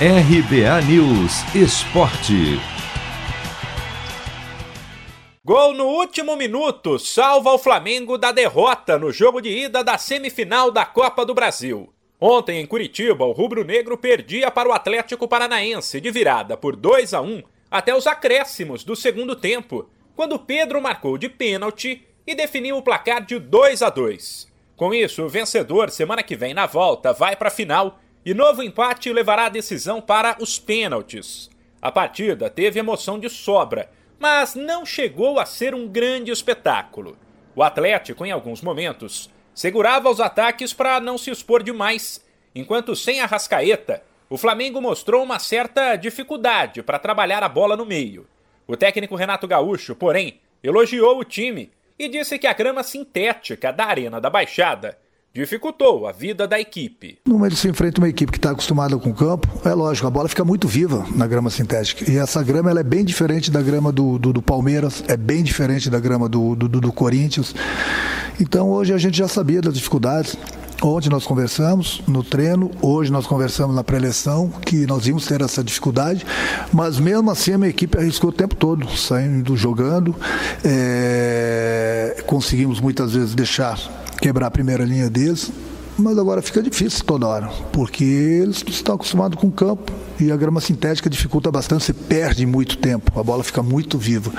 RBA News Esporte. Gol no último minuto salva o Flamengo da derrota no jogo de ida da semifinal da Copa do Brasil. Ontem em Curitiba, o rubro-negro perdia para o Atlético Paranaense de virada por 2 a 1 até os acréscimos do segundo tempo, quando Pedro marcou de pênalti e definiu o placar de 2 a 2. Com isso, o vencedor semana que vem na volta vai para a final e novo empate levará a decisão para os pênaltis. A partida teve emoção de sobra, mas não chegou a ser um grande espetáculo. O Atlético, em alguns momentos, segurava os ataques para não se expor demais, enquanto sem a Rascaeta, o Flamengo mostrou uma certa dificuldade para trabalhar a bola no meio. O técnico Renato Gaúcho, porém, elogiou o time e disse que a grama sintética da Arena da Baixada dificultou a vida da equipe. No momento se enfrenta uma equipe que está acostumada com o campo, é lógico, a bola fica muito viva na grama sintética. E essa grama ela é bem diferente da grama do, do, do Palmeiras, é bem diferente da grama do, do, do Corinthians. Então hoje a gente já sabia das dificuldades. Ontem nós conversamos no treino, hoje nós conversamos na pré-eleição que nós íamos ter essa dificuldade, mas mesmo assim a minha equipe arriscou o tempo todo, saindo, jogando. É... Conseguimos muitas vezes deixar quebrar a primeira linha deles, mas agora fica difícil toda hora, porque eles estão acostumados com o campo e a grama sintética dificulta bastante, você perde muito tempo, a bola fica muito viva.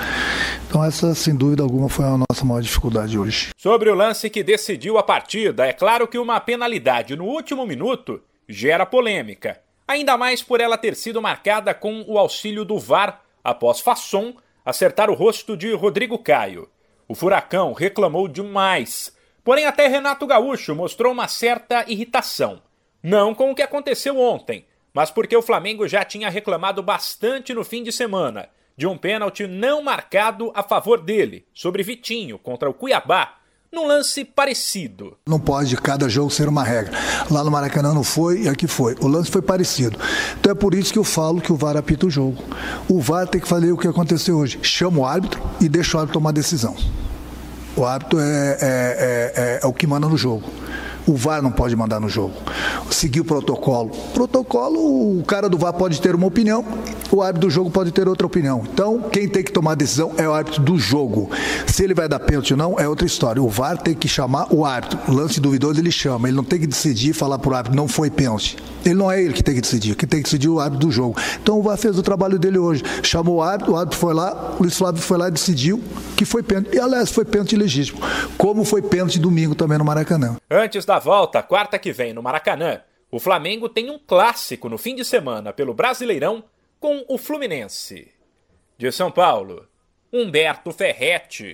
Então essa, sem dúvida alguma, foi a nossa maior dificuldade hoje. Sobre o lance que decidiu a partida, é claro que uma penalidade no último minuto gera polêmica, ainda mais por ela ter sido marcada com o auxílio do VAR após Fasson acertar o rosto de Rodrigo Caio. O Furacão reclamou demais Porém, até Renato Gaúcho mostrou uma certa irritação. Não com o que aconteceu ontem, mas porque o Flamengo já tinha reclamado bastante no fim de semana de um pênalti não marcado a favor dele, sobre Vitinho, contra o Cuiabá, num lance parecido. Não pode cada jogo ser uma regra. Lá no Maracanã não foi e aqui foi. O lance foi parecido. Então é por isso que eu falo que o VAR apita o jogo. O VAR tem que fazer o que aconteceu hoje. Chama o árbitro e deixa o árbitro tomar decisão. O árbitro é, é, é, é, o que manda no jogo. O VAR não pode mandar no jogo. Seguir o protocolo. Protocolo, o cara do VAR pode ter uma opinião, o árbitro do jogo pode ter outra opinião. Então, quem tem que tomar a decisão é o árbitro do jogo. Se ele vai dar pênalti ou não, é outra história. O VAR tem que chamar o árbitro. Lance duvidoso ele chama. Ele não tem que decidir e falar para o árbitro, não foi pênalti. Ele não é ele que tem que decidir. Quem tem que decidir é o árbitro do jogo. Então, o VAR fez o trabalho dele hoje. Chamou o árbitro, o árbitro foi lá, o Luiz Flávio foi lá e decidiu que foi pênalti. E, aliás, foi pênalti legítimo. Como foi pênalti domingo também no Maracanã. Antes da volta, quarta que vem no Maracanã, o Flamengo tem um clássico no fim de semana pelo Brasileirão com o Fluminense. De São Paulo, Humberto Ferretti.